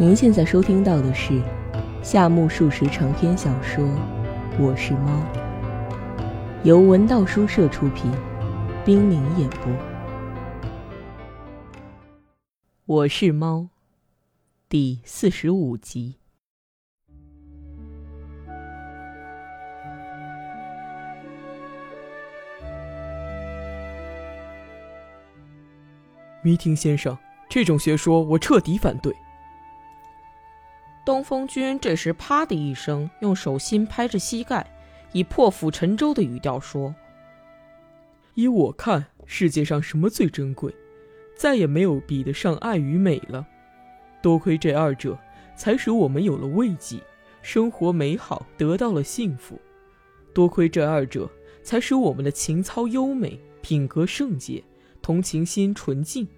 您现在收听到的是夏目漱石长篇小说《我是猫》，由文道书社出品，冰凌演播。《我是猫》第四十五集。弥亭先生，这种学说我彻底反对。东风君这时啪的一声，用手心拍着膝盖，以破釜沉舟的语调说：“依我看，世界上什么最珍贵？再也没有比得上爱与美了。多亏这二者，才使我们有了慰藉，生活美好，得到了幸福。多亏这二者，才使我们的情操优美，品格圣洁，同情心纯净。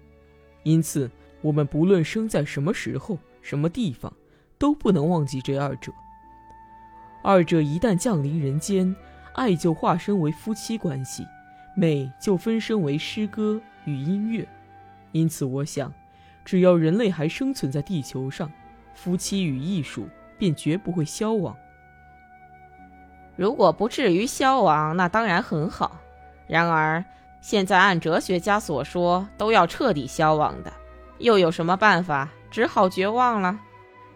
因此，我们不论生在什么时候、什么地方。”都不能忘记这二者。二者一旦降临人间，爱就化身为夫妻关系，美就分身为诗歌与音乐。因此，我想，只要人类还生存在地球上，夫妻与艺术便绝不会消亡。如果不至于消亡，那当然很好。然而，现在按哲学家所说，都要彻底消亡的，又有什么办法？只好绝望了。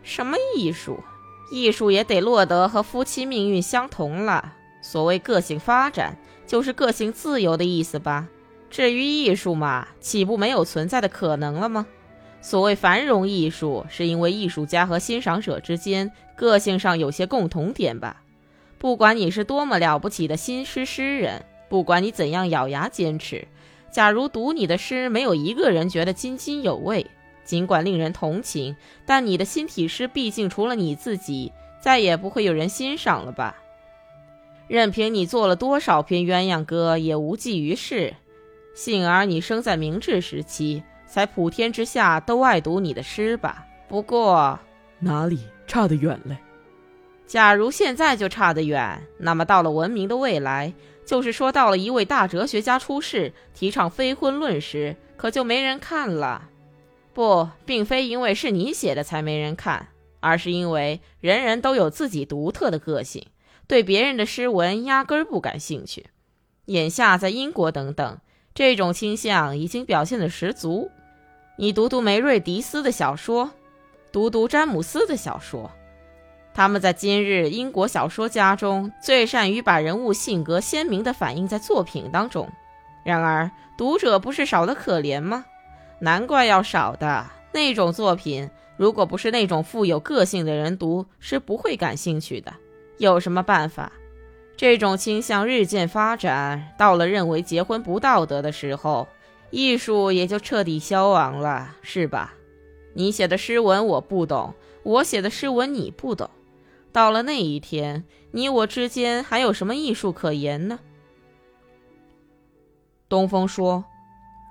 什么艺术？艺术也得落得和夫妻命运相同了。所谓个性发展，就是个性自由的意思吧？至于艺术嘛，岂不没有存在的可能了吗？所谓繁荣艺术，是因为艺术家和欣赏者之间个性上有些共同点吧？不管你是多么了不起的新诗诗人，不管你怎样咬牙坚持，假如读你的诗没有一个人觉得津津有味。尽管令人同情，但你的新体诗毕竟除了你自己，再也不会有人欣赏了吧？任凭你做了多少篇鸳鸯歌，也无济于事。幸而你生在明治时期，才普天之下都爱读你的诗吧？不过哪里差得远嘞？假如现在就差得远，那么到了文明的未来，就是说到了一位大哲学家出世，提倡非婚论时，可就没人看了。不，并非因为是你写的才没人看，而是因为人人都有自己独特的个性，对别人的诗文压根儿不感兴趣。眼下在英国等等，这种倾向已经表现得十足。你读读梅瑞迪斯的小说，读读詹姆斯的小说，他们在今日英国小说家中最善于把人物性格鲜明地反映在作品当中。然而，读者不是少得可怜吗？难怪要少的那种作品，如果不是那种富有个性的人读，是不会感兴趣的。有什么办法？这种倾向日渐发展，到了认为结婚不道德的时候，艺术也就彻底消亡了，是吧？你写的诗文我不懂，我写的诗文你不懂，到了那一天，你我之间还有什么艺术可言呢？东风说：“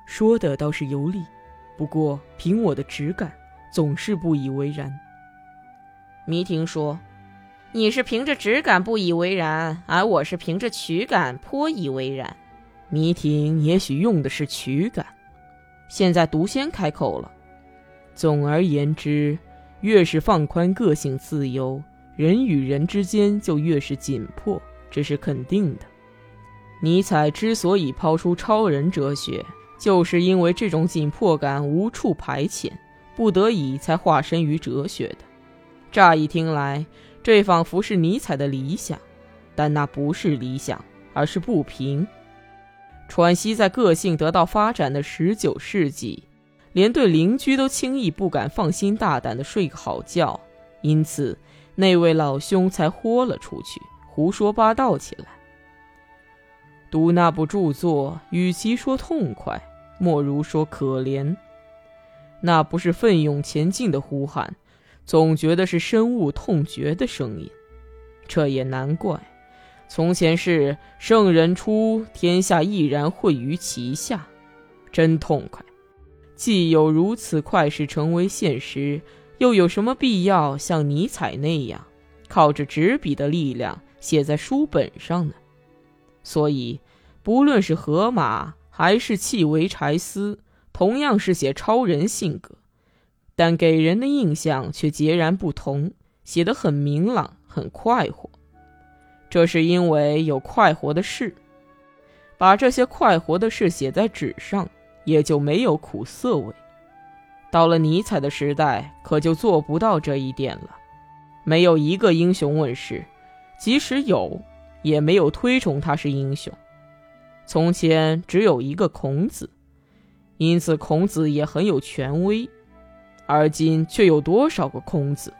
说的倒是有理。”不过，凭我的直感，总是不以为然。迷婷说：“你是凭着直感不以为然，而我是凭着曲感颇以为然。”迷婷也许用的是曲感。现在毒仙开口了：“总而言之，越是放宽个性自由，人与人之间就越是紧迫，这是肯定的。尼采之所以抛出超人哲学。”就是因为这种紧迫感无处排遣，不得已才化身于哲学的。乍一听来，这仿佛是尼采的理想，但那不是理想，而是不平。喘息在个性得到发展的十九世纪，连对邻居都轻易不敢放心大胆的睡个好觉，因此那位老兄才豁了出去，胡说八道起来。读那部著作，与其说痛快，莫如说可怜，那不是奋勇前进的呼喊，总觉得是深恶痛绝的声音。这也难怪，从前是圣人出，天下毅然汇于其下，真痛快。既有如此快事成为现实，又有什么必要像尼采那样，靠着纸笔的力量写在书本上呢？所以，不论是荷马。还是契维柴斯，同样是写超人性格，但给人的印象却截然不同，写得很明朗，很快活。这是因为有快活的事，把这些快活的事写在纸上，也就没有苦涩味。到了尼采的时代，可就做不到这一点了。没有一个英雄问世，即使有，也没有推崇他是英雄。从前只有一个孔子，因此孔子也很有权威。而今却有多少个孔子？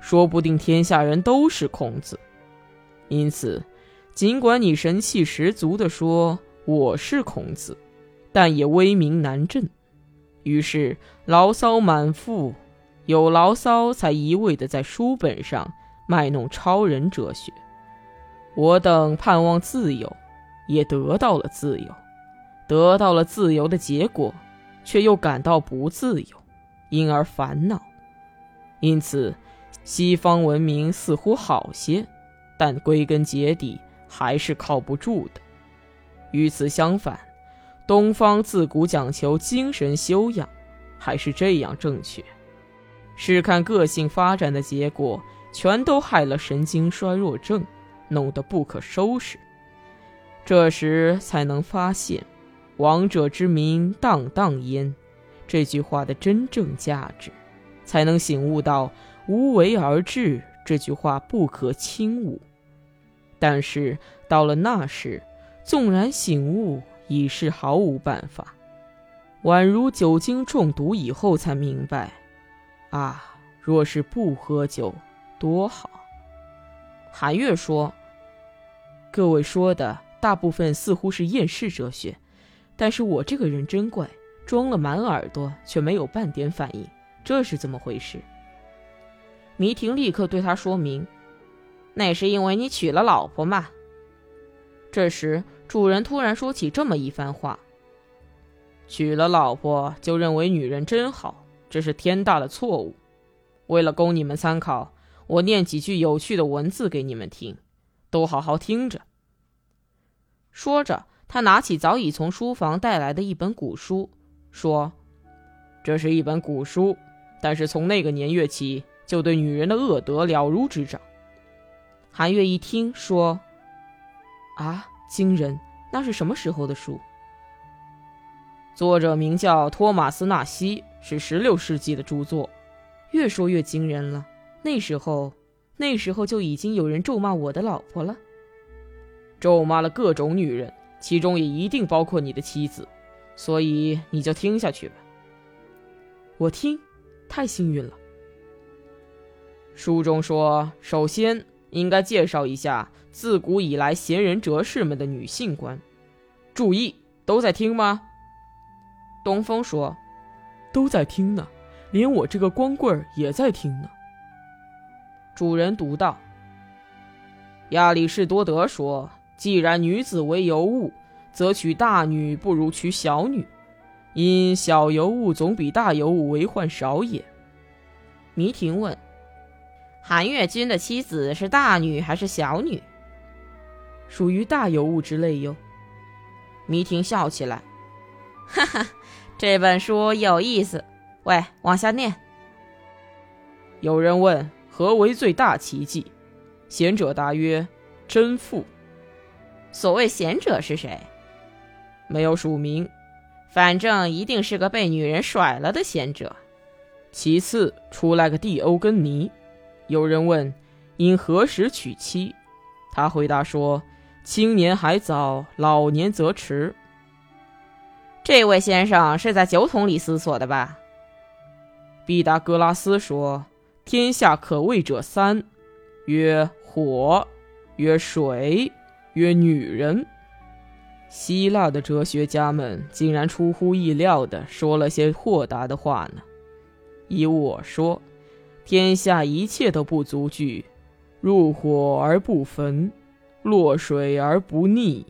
说不定天下人都是孔子。因此，尽管你神气十足地说我是孔子，但也威名难振。于是牢骚满腹，有牢骚才一味地在书本上卖弄超人哲学。我等盼望自由，也得到了自由，得到了自由的结果，却又感到不自由。因而烦恼，因此，西方文明似乎好些，但归根结底还是靠不住的。与此相反，东方自古讲求精神修养，还是这样正确。试看个性发展的结果，全都害了神经衰弱症，弄得不可收拾。这时才能发现，王者之名荡荡焉。这句话的真正价值，才能醒悟到“无为而治”这句话不可轻误。但是到了那时，纵然醒悟，已是毫无办法。宛如酒精中毒以后才明白：啊，若是不喝酒，多好。韩月说：“各位说的大部分似乎是厌世哲学，但是我这个人真怪。”装了满耳朵，却没有半点反应，这是怎么回事？迷婷立刻对他说明：“那是因为你娶了老婆嘛。”这时，主人突然说起这么一番话：“娶了老婆就认为女人真好，这是天大的错误。为了供你们参考，我念几句有趣的文字给你们听，都好好听着。”说着，他拿起早已从书房带来的一本古书。说：“这是一本古书，但是从那个年月起，就对女人的恶德了如指掌。”韩月一听说：“啊，惊人！那是什么时候的书？”作者名叫托马斯·纳西，是十六世纪的著作。越说越惊人了。那时候，那时候就已经有人咒骂我的老婆了，咒骂了各种女人，其中也一定包括你的妻子。所以你就听下去吧。我听，太幸运了。书中说，首先应该介绍一下自古以来贤人哲士们的女性观。注意，都在听吗？东风说：“都在听呢，连我这个光棍也在听呢。”主人读道：“亚里士多德说，既然女子为尤物。”则娶大女不如娶小女，因小尤物总比大尤物为患少也。迷婷问：“韩越君的妻子是大女还是小女？”属于大尤物之类哟。迷婷笑起来：“哈哈，这本书有意思。喂，往下念。”有人问：“何为最大奇迹？”贤者答曰：“贞妇。”所谓贤者是谁？没有署名，反正一定是个被女人甩了的贤者。其次出来个蒂欧根尼，有人问因何时娶妻，他回答说：青年还早，老年则迟。这位先生是在酒桶里思索的吧？毕达哥拉斯说：天下可畏者三，曰火，曰水，曰女人。希腊的哲学家们竟然出乎意料地说了些豁达的话呢。依我说，天下一切都不足惧，入火而不焚，落水而不溺。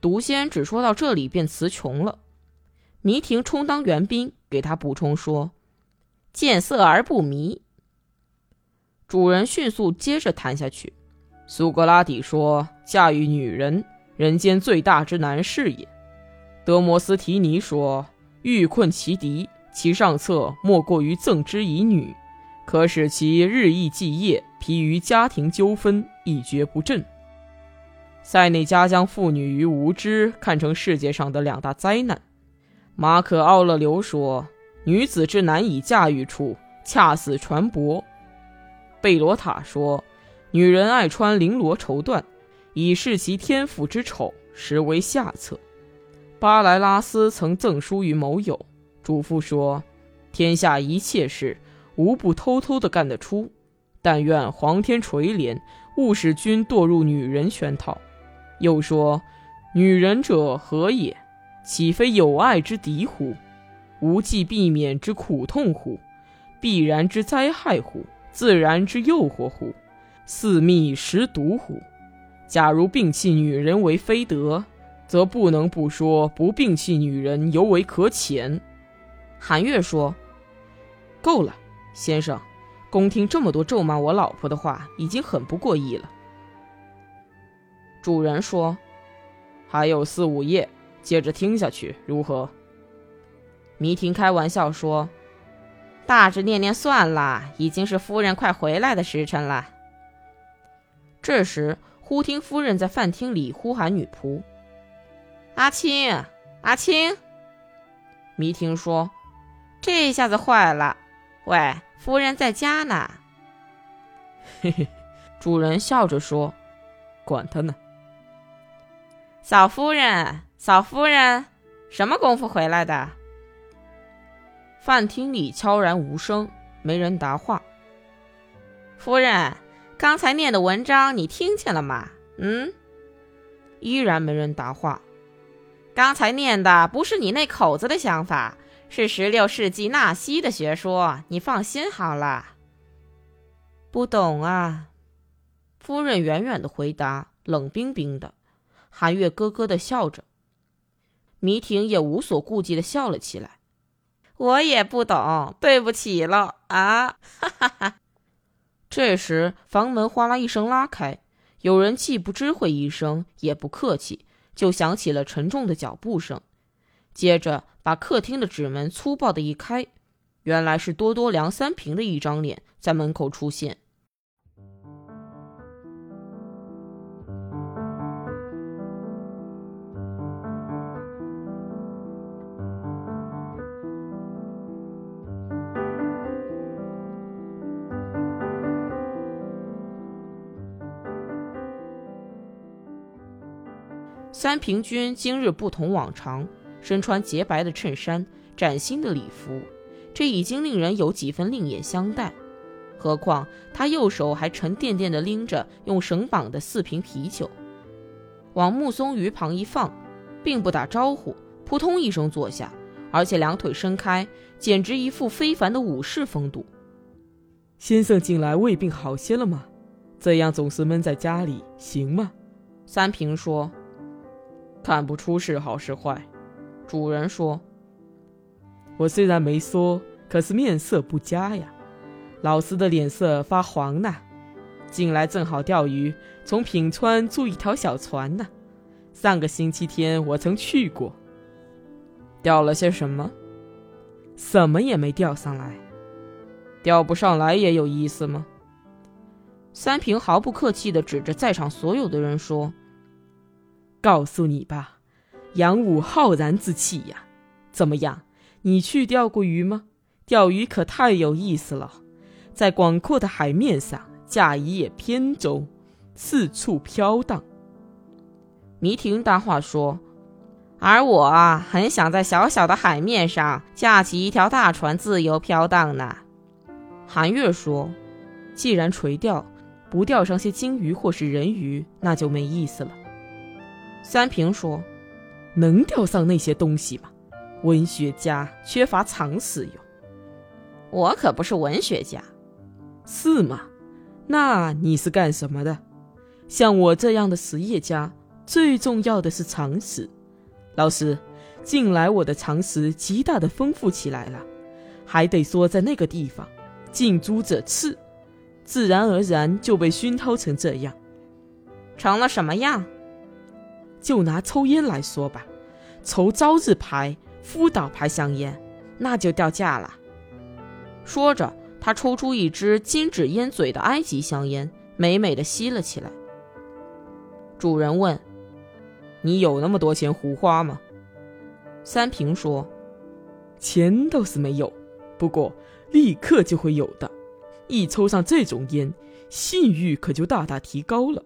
毒仙只说到这里便词穷了。迷婷充当援兵，给他补充说：“见色而不迷。”主人迅速接着谈下去。苏格拉底说：“驾驭女人。”人间最大之难事也。德摩斯提尼说：“欲困其敌，其上策莫过于赠之以女，可使其日益继业，疲于家庭纠纷，一蹶不振。塞内加将妇女与无知看成世界上的两大灾难。马可·奥勒留说：“女子之难以驾驭处，恰似船舶。”贝罗塔说：“女人爱穿绫罗绸缎，以示其天赋之丑，实为下策。”巴莱拉斯曾赠书于某友，嘱咐说：“天下一切事，无不偷偷的干得出，但愿皇天垂怜，勿使君堕入女人圈套。”又说：“女人者何也？岂非有爱之敌乎？无计避免之苦痛乎？必然之灾害乎？自然之诱惑乎？四密食毒虎？假如摒弃女人为非德，则不能不说不摒弃女人尤为可浅。”韩月说：“够了，先生，宫听这么多咒骂我老婆的话，已经很不过意了。”主人说：“还有四五页，接着听下去如何？”迷婷开玩笑说：“大致念念算了，已经是夫人快回来的时辰了。”这时，忽听夫人在饭厅里呼喊女仆：“阿青，阿青！”迷婷说：“这下子坏了，喂，夫人在家呢。”嘿嘿，主人笑着说：“管他呢。”嫂夫人，嫂夫人，什么功夫回来的？饭厅里悄然无声，没人答话。夫人，刚才念的文章你听见了吗？嗯，依然没人答话。刚才念的不是你那口子的想法，是十六世纪纳西的学说。你放心好了。不懂啊，夫人远远的回答，冷冰冰的。韩月咯咯的笑着，迷婷也无所顾忌的笑了起来。我也不懂，对不起了啊！哈哈哈。这时房门哗啦一声拉开，有人既不知会一声，也不客气，就响起了沉重的脚步声。接着把客厅的纸门粗暴的一开，原来是多多梁三平的一张脸在门口出现。三平君今日不同往常，身穿洁白的衬衫，崭新的礼服，这已经令人有几分另眼相待。何况他右手还沉甸甸地拎着用绳绑的四瓶啤酒，往木松鱼旁一放，并不打招呼，扑通一声坐下，而且两腿伸开，简直一副非凡的武士风度。先生近来胃病好些了吗？这样总是闷在家里行吗？三平说。看不出是好是坏，主人说：“我虽然没说，可是面色不佳呀，老师的脸色发黄呢。近来正好钓鱼，从品川租一条小船呢。上个星期天我曾去过，钓了些什么？什么也没钓上来。钓不上来也有意思吗？”三平毫不客气地指着在场所有的人说。告诉你吧，杨武浩然之气呀！怎么样？你去钓过鱼吗？钓鱼可太有意思了，在广阔的海面上驾一叶扁舟，四处飘荡。迷婷搭话说：“而我啊，很想在小小的海面上架起一条大船，自由飘荡呢。”韩月说：“既然垂钓，不钓上些金鱼或是人鱼，那就没意思了。”三平说：“能钓上那些东西吗？文学家缺乏常识哟。我可不是文学家，是吗？那你是干什么的？像我这样的实业家，最重要的是常识。老师，近来我的常识极大的丰富起来了，还得说在那个地方，近朱者赤，自然而然就被熏陶成这样，成了什么样？”就拿抽烟来说吧，抽朝日牌、福岛牌香烟，那就掉价了。说着，他抽出一支金纸烟嘴的埃及香烟，美美的吸了起来。主人问：“你有那么多钱胡花吗？”三平说：“钱倒是没有，不过立刻就会有的。一抽上这种烟，信誉可就大大提高了。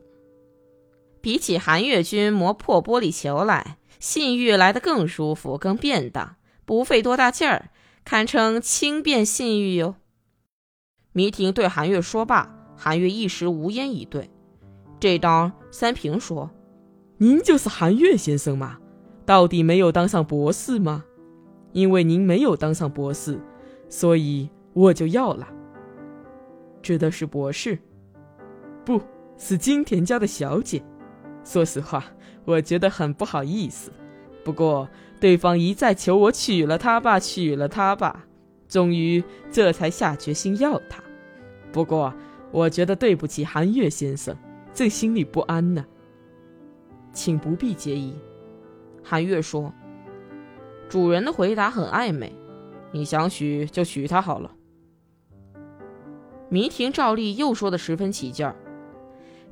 比起韩月君磨破玻璃球来，信誉来得更舒服、更便当，不费多大劲儿，堪称轻便信誉哟。”迷婷对韩月说罢，韩月一时无言以对。这当三平说：“您就是韩月先生吗？到底没有当上博士吗？因为您没有当上博士，所以我就要了。指的是博士，不是金田家的小姐。说实话，我觉得很不好意思。不过对方一再求我娶了她吧，娶了她吧，终于这才下决心要她。不过我觉得对不起韩月先生。”正心里不安呢，请不必介意。韩月说：“主人的回答很暧昧，你想娶就娶她好了。”迷婷照例又说的十分起劲儿：“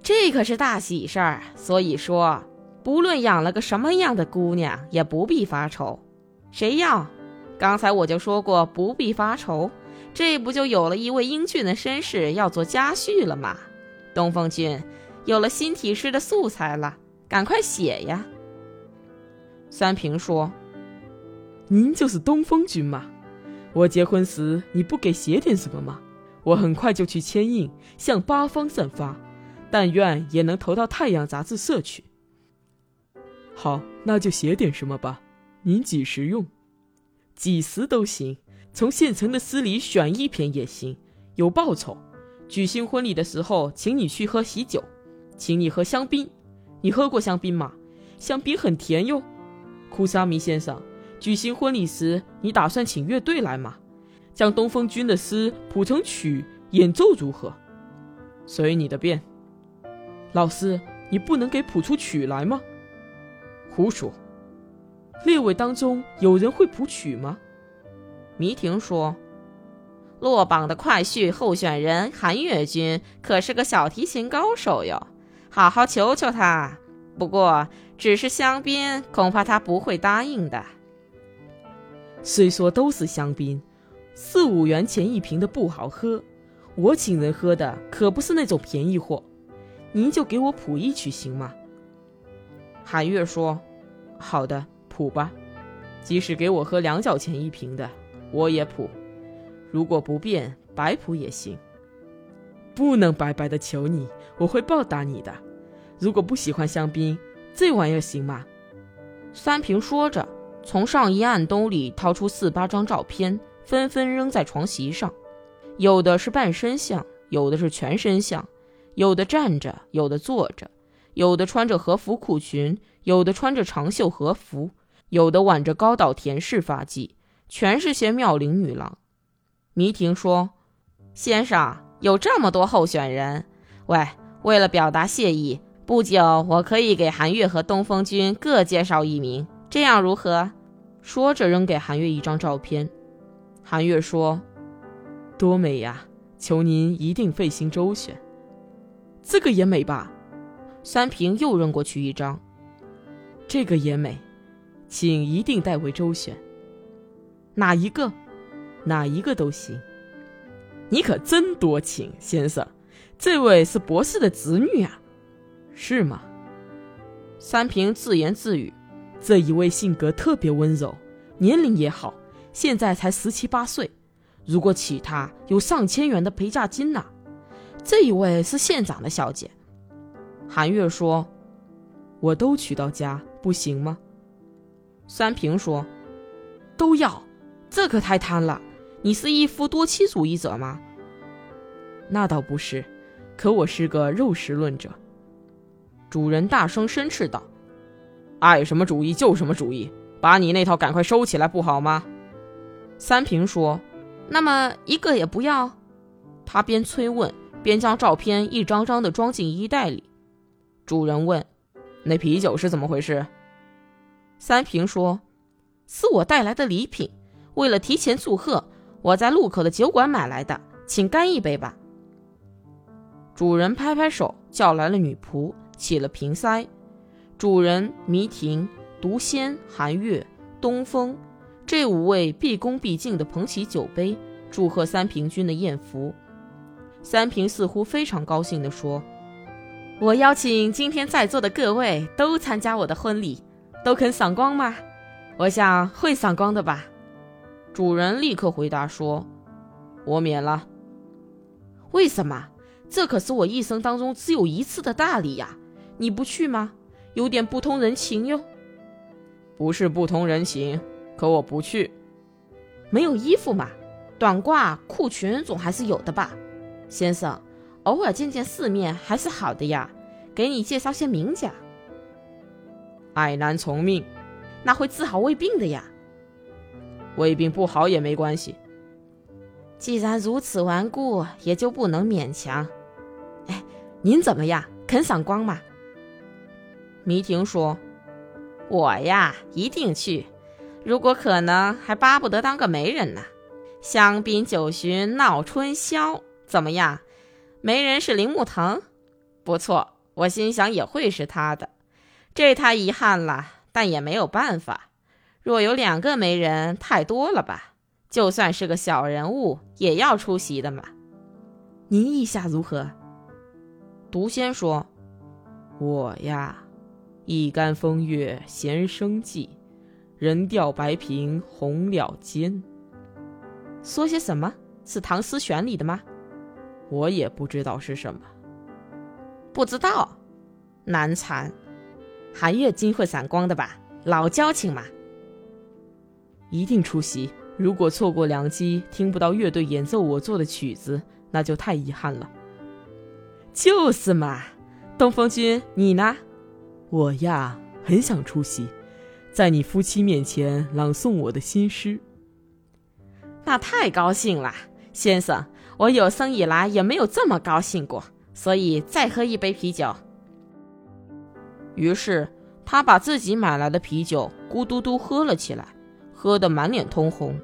这可是大喜事儿，所以说不论养了个什么样的姑娘，也不必发愁。谁要？刚才我就说过不必发愁，这不就有了一位英俊的绅士要做家婿了吗？东风君。”有了新体诗的素材了，赶快写呀！三平说：“您就是东风君吗？我结婚时你不给写点什么吗？我很快就去签印，向八方散发，但愿也能投到太阳杂志社去。”好，那就写点什么吧。您几时用？几时都行，从现成的诗里选一篇也行，有报酬。举行婚礼的时候，请你去喝喜酒。请你喝香槟，你喝过香槟吗？香槟很甜哟。库沙米先生，举行婚礼时，你打算请乐队来吗？将东风君的诗谱成曲演奏如何？随你的便。老师，你不能给谱出曲来吗？胡说！列位当中有人会谱曲吗？迷婷说：“落榜的快婿候选人韩月君可是个小提琴高手哟。”好好求求他，不过只是香槟，恐怕他不会答应的。虽说都是香槟，四五元钱一瓶的不好喝，我请人喝的可不是那种便宜货。您就给我谱一曲行吗？韩月说：“好的，谱吧。即使给我喝两角钱一瓶的，我也谱。如果不便，白谱也行。不能白白的求你，我会报答你的。”如果不喜欢香槟，这玩意儿行吗？三平说着，从上衣暗兜里掏出四八张照片，纷纷扔在床席上。有的是半身像，有的是全身像，有的站着，有的坐着，有的穿着和服裤裙，有的穿着长袖和服，有的挽着高岛田式发髻，全是些妙龄女郎。迷婷说：“先生，有这么多候选人，喂，为了表达谢意。”不久，我可以给韩月和东风君各介绍一名，这样如何？说着，扔给韩月一张照片。韩月说：“多美呀！求您一定费心周旋。这个也美吧？”三平又扔过去一张。这个也美，请一定代为周旋。哪一个？哪一个都行。你可真多情，先生。这位是博士的侄女啊。是吗？三平自言自语：“这一位性格特别温柔，年龄也好，现在才十七八岁。如果娶她，有上千元的陪嫁金呢。这一位是县长的小姐。”韩月说：“我都娶到家，不行吗？”三平说：“都要，这可太贪了。你是一夫多妻主义者吗？”那倒不是，可我是个肉食论者。主人大声申斥道：“爱什么主义就什么主义，把你那套赶快收起来，不好吗？”三平说：“那么一个也不要。”他边催问，边将照片一张张的装进衣袋里。主人问：“那啤酒是怎么回事？”三平说：“是我带来的礼品，为了提前祝贺，我在路口的酒馆买来的，请干一杯吧。主人拍拍手，叫来了女仆，起了瓶塞。主人、迷婷、毒仙、寒月、东风这五位毕恭毕敬地捧起酒杯，祝贺三平君的艳福。三平似乎非常高兴地说：“我邀请今天在座的各位都参加我的婚礼，都肯赏光吗？我想会赏光的吧。”主人立刻回答说：“我免了。”为什么？这可是我一生当中只有一次的大礼呀！你不去吗？有点不通人情哟。不是不通人情，可我不去。没有衣服嘛，短褂、裤裙总还是有的吧？先生，偶尔见见世面还是好的呀。给你介绍些名家。爱男从命，那会治好胃病的呀。胃病不好也没关系。既然如此顽固，也就不能勉强。哎，您怎么样？肯赏光吗？迷婷说：“我呀，一定去。如果可能，还巴不得当个媒人呢。香槟酒巡闹春宵，怎么样？媒人是铃木藤，不错。我心想也会是他的，这太遗憾了，但也没有办法。若有两个媒人，太多了吧？就算是个小人物，也要出席的嘛。您意下如何？”毒仙说：“我呀，一竿风月闲生计，人钓白萍红了间。说些什么？是唐诗选里的吗？我也不知道是什么。不知道，难缠。寒月金会闪光的吧？老交情嘛。一定出席。如果错过良机，听不到乐队演奏我做的曲子，那就太遗憾了。”就是嘛，东风君，你呢？我呀，很想出席，在你夫妻面前朗诵我的新诗。那太高兴了，先生，我有生以来也没有这么高兴过，所以再喝一杯啤酒。于是他把自己买来的啤酒咕嘟嘟喝了起来，喝得满脸通红。